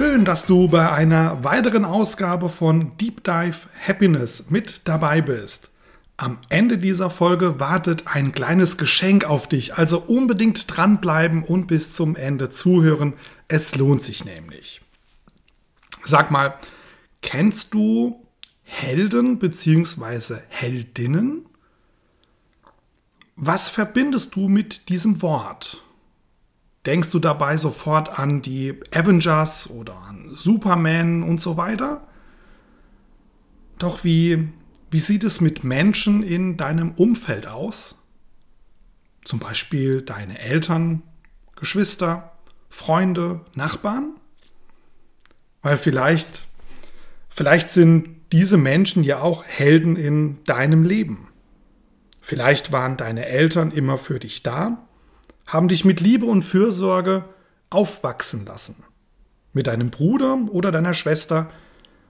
Schön, dass du bei einer weiteren Ausgabe von Deep Dive Happiness mit dabei bist. Am Ende dieser Folge wartet ein kleines Geschenk auf dich, also unbedingt dranbleiben und bis zum Ende zuhören. Es lohnt sich nämlich. Sag mal, kennst du Helden bzw. Heldinnen? Was verbindest du mit diesem Wort? Denkst du dabei sofort an die Avengers oder an Superman und so weiter? Doch wie, wie sieht es mit Menschen in deinem Umfeld aus? Zum Beispiel deine Eltern, Geschwister, Freunde, Nachbarn? Weil vielleicht, vielleicht sind diese Menschen ja auch Helden in deinem Leben. Vielleicht waren deine Eltern immer für dich da haben dich mit Liebe und Fürsorge aufwachsen lassen. Mit deinem Bruder oder deiner Schwester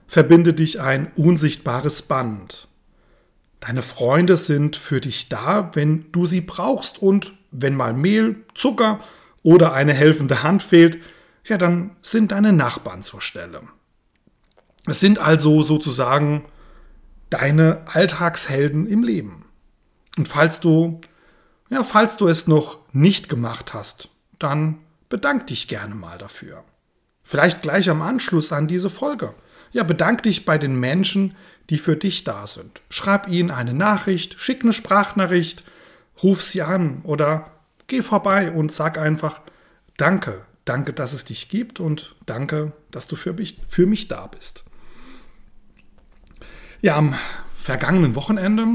verbindet dich ein unsichtbares Band. Deine Freunde sind für dich da, wenn du sie brauchst und wenn mal Mehl, Zucker oder eine helfende Hand fehlt, ja, dann sind deine Nachbarn zur Stelle. Es sind also sozusagen deine Alltagshelden im Leben. Und falls du ja, falls du es noch nicht gemacht hast, dann bedank dich gerne mal dafür. Vielleicht gleich am Anschluss an diese Folge. Ja, bedank dich bei den Menschen, die für dich da sind. Schreib ihnen eine Nachricht, schick eine Sprachnachricht, ruf sie an oder geh vorbei und sag einfach Danke, danke, dass es dich gibt und danke, dass du für mich, für mich da bist. Ja, am vergangenen Wochenende,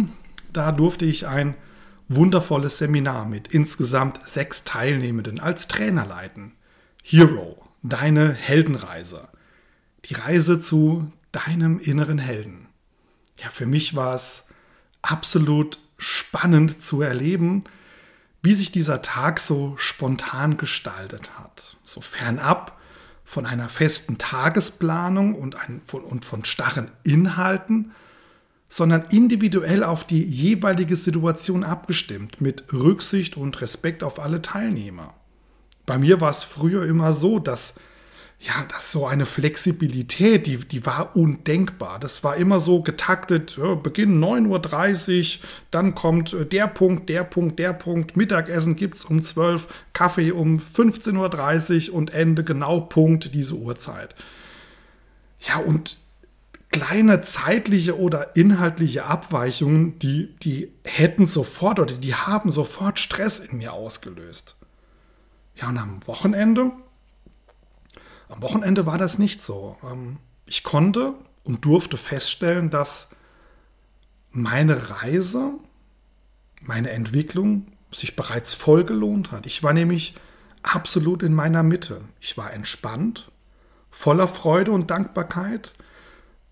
da durfte ich ein wundervolles Seminar mit insgesamt sechs Teilnehmenden als Trainer leiten. Hero, deine Heldenreise. Die Reise zu deinem inneren Helden. Ja, für mich war es absolut spannend zu erleben, wie sich dieser Tag so spontan gestaltet hat. So fernab von einer festen Tagesplanung und, ein, von, und von starren Inhalten, sondern individuell auf die jeweilige Situation abgestimmt, mit Rücksicht und Respekt auf alle Teilnehmer. Bei mir war es früher immer so, dass ja, dass so eine Flexibilität, die, die war undenkbar. Das war immer so getaktet, ja, Beginn 9.30 Uhr, dann kommt äh, der Punkt, der Punkt, der Punkt, Mittagessen gibt es um 12 Kaffee um 15.30 Uhr und Ende genau Punkt diese Uhrzeit. Ja, und kleine zeitliche oder inhaltliche Abweichungen, die, die hätten sofort oder die haben sofort Stress in mir ausgelöst. Ja, und am Wochenende, am Wochenende war das nicht so. Ähm, ich konnte und durfte feststellen, dass meine Reise, meine Entwicklung sich bereits voll gelohnt hat. Ich war nämlich absolut in meiner Mitte. Ich war entspannt, voller Freude und Dankbarkeit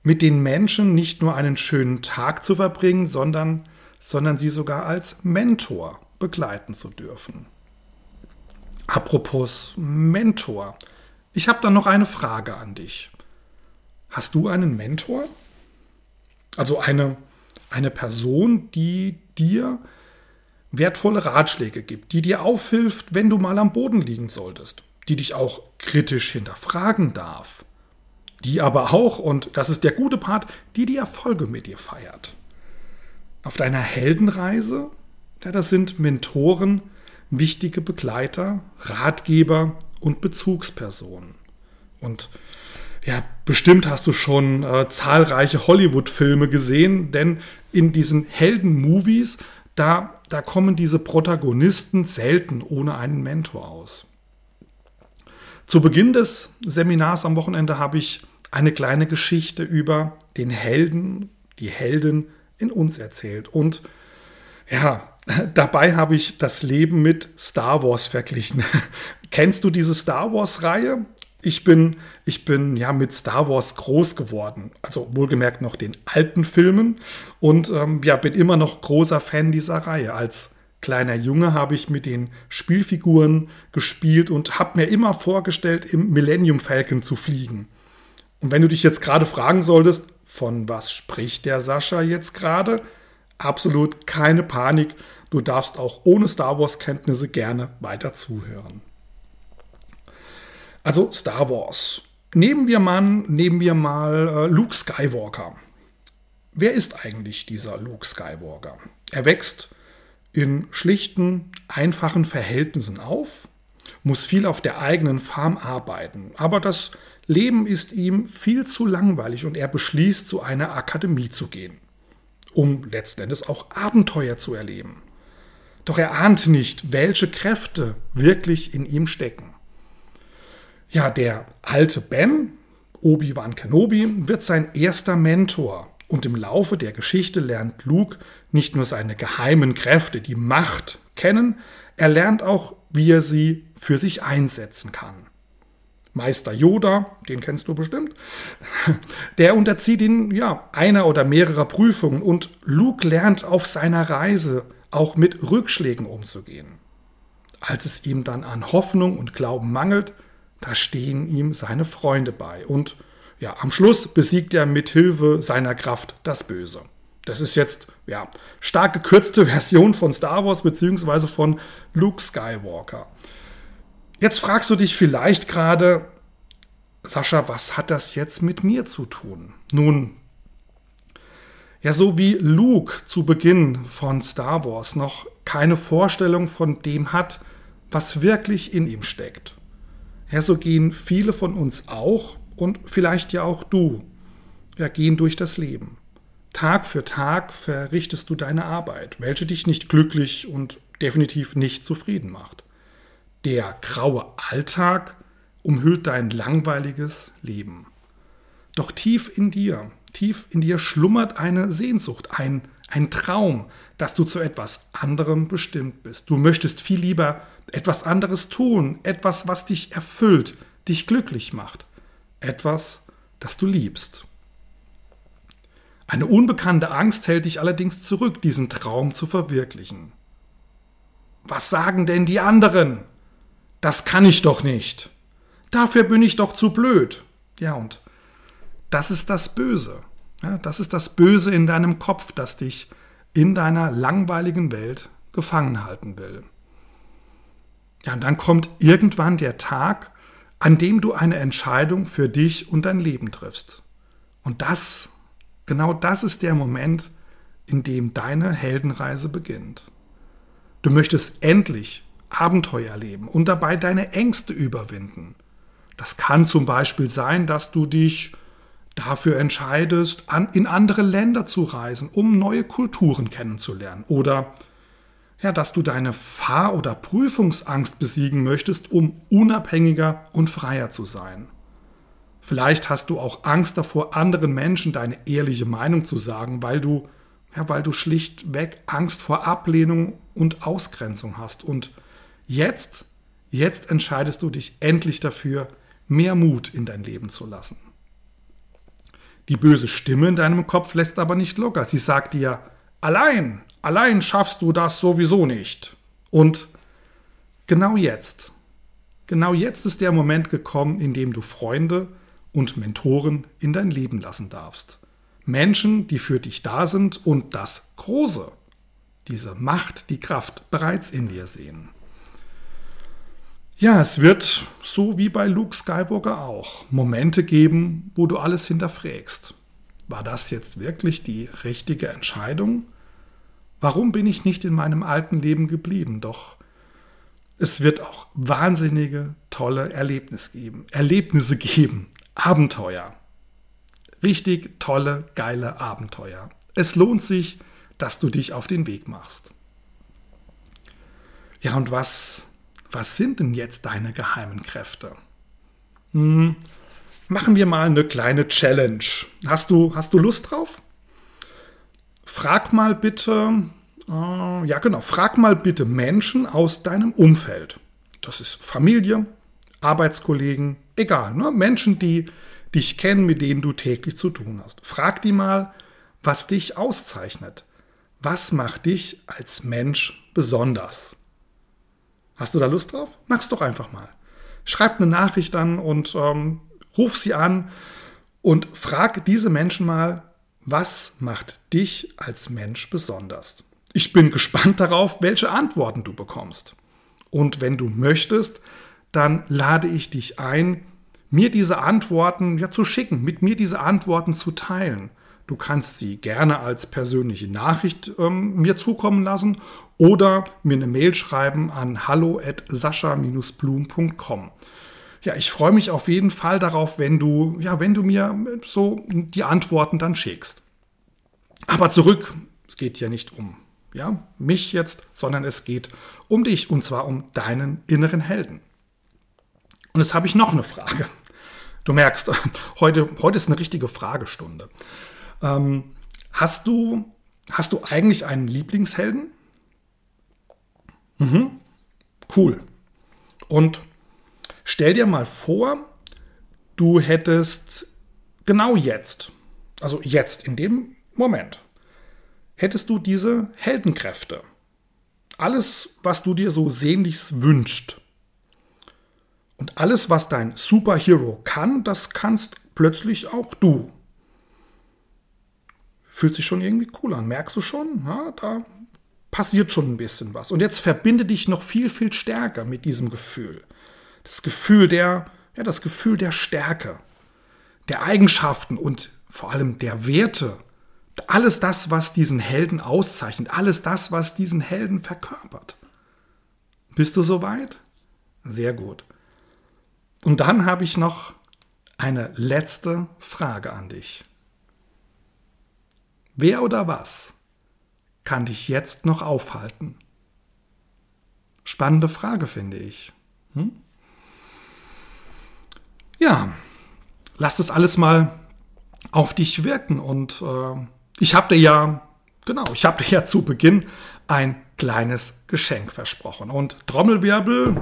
mit den Menschen nicht nur einen schönen Tag zu verbringen, sondern, sondern sie sogar als Mentor begleiten zu dürfen. Apropos Mentor. Ich habe da noch eine Frage an dich. Hast du einen Mentor? Also eine, eine Person, die dir wertvolle Ratschläge gibt, die dir aufhilft, wenn du mal am Boden liegen solltest, die dich auch kritisch hinterfragen darf, die aber auch, und das ist der gute Part, die die Erfolge mit dir feiert. Auf deiner Heldenreise, ja, das sind Mentoren, wichtige Begleiter, Ratgeber und Bezugspersonen. Und ja, bestimmt hast du schon äh, zahlreiche Hollywood-Filme gesehen, denn in diesen Helden-Movies, da, da kommen diese Protagonisten selten ohne einen Mentor aus. Zu Beginn des Seminars am Wochenende habe ich eine kleine Geschichte über den Helden, die Helden in uns erzählt. Und ja, dabei habe ich das Leben mit Star Wars verglichen. Kennst du diese Star Wars-Reihe? ich bin, ich bin ja mit Star Wars groß geworden. Also wohlgemerkt noch den alten Filmen und ähm, ja, bin immer noch großer Fan dieser Reihe. Als kleiner Junge habe ich mit den Spielfiguren gespielt und habe mir immer vorgestellt, im Millennium Falcon zu fliegen. Und wenn du dich jetzt gerade fragen solltest, von was spricht der Sascha jetzt gerade? Absolut keine Panik. Du darfst auch ohne Star Wars-Kenntnisse gerne weiter zuhören. Also Star Wars. Nehmen wir mal, nehmen wir mal äh, Luke Skywalker. Wer ist eigentlich dieser Luke Skywalker? Er wächst in schlichten, einfachen Verhältnissen auf, muss viel auf der eigenen Farm arbeiten, aber das Leben ist ihm viel zu langweilig und er beschließt, zu einer Akademie zu gehen, um letztendlich auch Abenteuer zu erleben. Doch er ahnt nicht, welche Kräfte wirklich in ihm stecken. Ja, der alte Ben, Obi-Wan Kenobi, wird sein erster Mentor und im Laufe der Geschichte lernt Luke nicht nur seine geheimen Kräfte, die Macht, kennen, er lernt auch, wie er sie für sich einsetzen kann. Meister Yoda, den kennst du bestimmt, der unterzieht ihn ja einer oder mehrerer Prüfungen und Luke lernt auf seiner Reise auch mit Rückschlägen umzugehen. Als es ihm dann an Hoffnung und Glauben mangelt, da stehen ihm seine Freunde bei und ja, am Schluss besiegt er mit Hilfe seiner Kraft das Böse. Das ist jetzt ja stark gekürzte Version von Star Wars bzw. von Luke Skywalker. Jetzt fragst du dich vielleicht gerade, Sascha, was hat das jetzt mit mir zu tun? Nun, ja, so wie Luke zu Beginn von Star Wars noch keine Vorstellung von dem hat, was wirklich in ihm steckt. Ja, so gehen viele von uns auch und vielleicht ja auch du, ja, gehen durch das Leben. Tag für Tag verrichtest du deine Arbeit, welche dich nicht glücklich und definitiv nicht zufrieden macht. Der graue Alltag umhüllt dein langweiliges Leben. Doch tief in dir, tief in dir schlummert eine Sehnsucht, ein, ein Traum, dass du zu etwas anderem bestimmt bist. Du möchtest viel lieber etwas anderes tun, etwas, was dich erfüllt, dich glücklich macht, etwas, das du liebst. Eine unbekannte Angst hält dich allerdings zurück, diesen Traum zu verwirklichen. Was sagen denn die anderen? Das kann ich doch nicht. Dafür bin ich doch zu blöd. Ja, und das ist das Böse. Ja, das ist das Böse in deinem Kopf, das dich in deiner langweiligen Welt gefangen halten will. Ja, und dann kommt irgendwann der Tag, an dem du eine Entscheidung für dich und dein Leben triffst. Und das, genau das ist der Moment, in dem deine Heldenreise beginnt. Du möchtest endlich Abenteuer erleben und dabei deine Ängste überwinden. Das kann zum Beispiel sein, dass du dich dafür entscheidest, an, in andere Länder zu reisen, um neue Kulturen kennenzulernen. Oder ja, dass du deine Fahr- oder Prüfungsangst besiegen möchtest, um unabhängiger und freier zu sein. Vielleicht hast du auch Angst davor, anderen Menschen deine ehrliche Meinung zu sagen, weil du, ja, weil du schlichtweg Angst vor Ablehnung und Ausgrenzung hast. Und Jetzt, jetzt entscheidest du dich endlich dafür, mehr Mut in dein Leben zu lassen. Die böse Stimme in deinem Kopf lässt aber nicht locker. Sie sagt dir, allein, allein schaffst du das sowieso nicht. Und genau jetzt, genau jetzt ist der Moment gekommen, in dem du Freunde und Mentoren in dein Leben lassen darfst. Menschen, die für dich da sind und das Große, diese Macht, die Kraft bereits in dir sehen. Ja, es wird, so wie bei Luke Skywalker auch, Momente geben, wo du alles hinterfragst. War das jetzt wirklich die richtige Entscheidung? Warum bin ich nicht in meinem alten Leben geblieben? Doch es wird auch wahnsinnige, tolle Erlebnisse geben. Erlebnisse geben. Abenteuer. Richtig tolle, geile Abenteuer. Es lohnt sich, dass du dich auf den Weg machst. Ja, und was was sind denn jetzt deine geheimen Kräfte? Hm, machen wir mal eine kleine Challenge. Hast du, hast du Lust drauf? Frag mal bitte, äh, ja genau, frag mal bitte Menschen aus deinem Umfeld. Das ist Familie, Arbeitskollegen, egal, ne? Menschen, die dich kennen, mit denen du täglich zu tun hast. Frag die mal, was dich auszeichnet. Was macht dich als Mensch besonders? Hast du da Lust drauf? Mach's doch einfach mal. Schreib eine Nachricht an und ähm, ruf sie an und frag diese Menschen mal, was macht dich als Mensch besonders? Ich bin gespannt darauf, welche Antworten du bekommst. Und wenn du möchtest, dann lade ich dich ein, mir diese Antworten ja zu schicken, mit mir diese Antworten zu teilen. Du kannst sie gerne als persönliche Nachricht ähm, mir zukommen lassen oder mir eine Mail schreiben an hallo@sascha-blum.com. Ja, ich freue mich auf jeden Fall darauf, wenn du ja, wenn du mir so die Antworten dann schickst. Aber zurück, es geht ja nicht um ja, mich jetzt, sondern es geht um dich und zwar um deinen inneren Helden. Und jetzt habe ich noch eine Frage. Du merkst, heute, heute ist eine richtige Fragestunde. Ähm, hast, du, hast du eigentlich einen Lieblingshelden? Mhm. Cool. Und stell dir mal vor, du hättest genau jetzt, also jetzt, in dem Moment, hättest du diese Heldenkräfte. Alles, was du dir so sehnlichst wünscht. Und alles, was dein Superhero kann, das kannst plötzlich auch du. Fühlt sich schon irgendwie cool an. Merkst du schon? Ja, da passiert schon ein bisschen was. Und jetzt verbinde dich noch viel, viel stärker mit diesem Gefühl. Das Gefühl der, ja, das Gefühl der Stärke, der Eigenschaften und vor allem der Werte. Alles das, was diesen Helden auszeichnet, alles das, was diesen Helden verkörpert. Bist du soweit? Sehr gut. Und dann habe ich noch eine letzte Frage an dich. Wer oder was kann dich jetzt noch aufhalten? Spannende Frage, finde ich. Hm? Ja, lass das alles mal auf dich wirken. Und äh, ich habe dir ja, genau, ich habe dir ja zu Beginn ein kleines Geschenk versprochen. Und Trommelwirbel,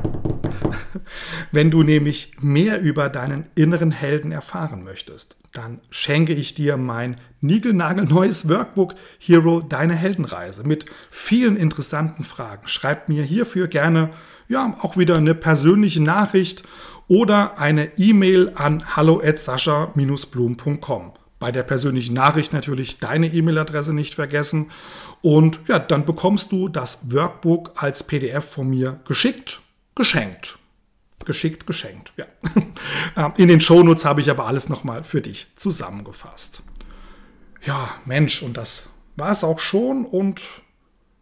wenn du nämlich mehr über deinen inneren Helden erfahren möchtest, dann schenke ich dir mein niegelnagelneues Workbook Hero Deine Heldenreise mit vielen interessanten Fragen. Schreib mir hierfür gerne ja auch wieder eine persönliche Nachricht oder eine E-Mail an hallo@sascha-blum.com. Bei der persönlichen Nachricht natürlich deine E-Mail-Adresse nicht vergessen und ja, dann bekommst du das Workbook als PDF von mir geschickt, geschenkt. Geschickt, geschenkt, ja. Ähm, in den Shownotes habe ich aber alles nochmal für dich zusammengefasst. Ja, Mensch, und das war es auch schon. Und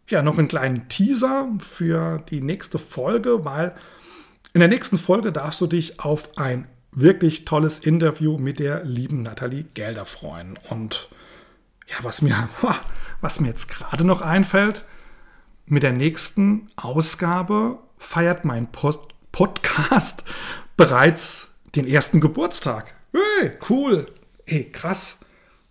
ja, noch einen kleinen Teaser für die nächste Folge, weil in der nächsten Folge darfst du dich auf ein wirklich tolles Interview mit der lieben Nathalie Gelder freuen. Und ja, was mir, was mir jetzt gerade noch einfällt, mit der nächsten Ausgabe feiert mein Pod Podcast bereits den ersten Geburtstag. Hey, cool. Ey, krass.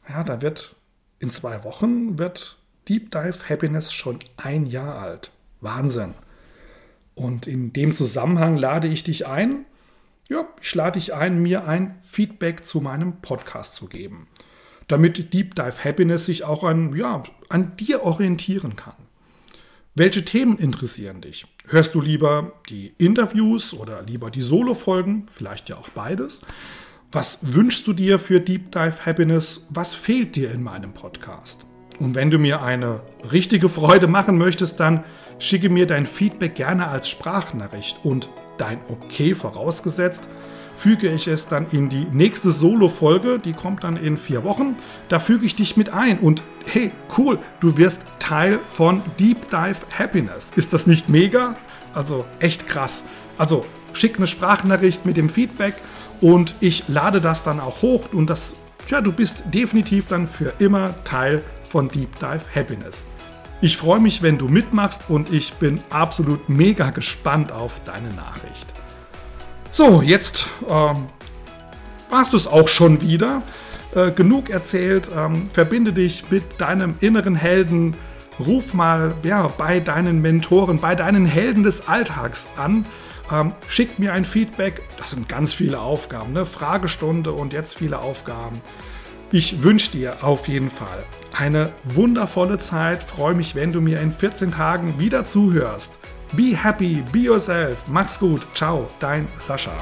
Ja, da wird in zwei Wochen wird Deep Dive Happiness schon ein Jahr alt. Wahnsinn. Und in dem Zusammenhang lade ich dich ein, ja, ich lade dich ein, mir ein Feedback zu meinem Podcast zu geben, damit Deep Dive Happiness sich auch an, ja, an dir orientieren kann. Welche Themen interessieren dich? Hörst du lieber die Interviews oder lieber die Solo-Folgen? Vielleicht ja auch beides. Was wünschst du dir für Deep Dive Happiness? Was fehlt dir in meinem Podcast? Und wenn du mir eine richtige Freude machen möchtest, dann schicke mir dein Feedback gerne als Sprachnachricht und dein Okay vorausgesetzt füge ich es dann in die nächste Solo-Folge, die kommt dann in vier Wochen. Da füge ich dich mit ein und hey, cool, du wirst Teil von Deep Dive Happiness. Ist das nicht mega? Also echt krass. Also schick eine Sprachnachricht mit dem Feedback und ich lade das dann auch hoch und das, ja, du bist definitiv dann für immer Teil von Deep Dive Happiness. Ich freue mich, wenn du mitmachst und ich bin absolut mega gespannt auf deine Nachricht. So, jetzt ähm, warst du es auch schon wieder. Äh, genug erzählt. Ähm, verbinde dich mit deinem inneren Helden. Ruf mal ja, bei deinen Mentoren, bei deinen Helden des Alltags an. Ähm, schickt mir ein Feedback. Das sind ganz viele Aufgaben. Ne? Fragestunde und jetzt viele Aufgaben. Ich wünsche dir auf jeden Fall eine wundervolle Zeit. Freue mich, wenn du mir in 14 Tagen wieder zuhörst. Be happy, be yourself. Mach's gut. Ciao, dein Sascha.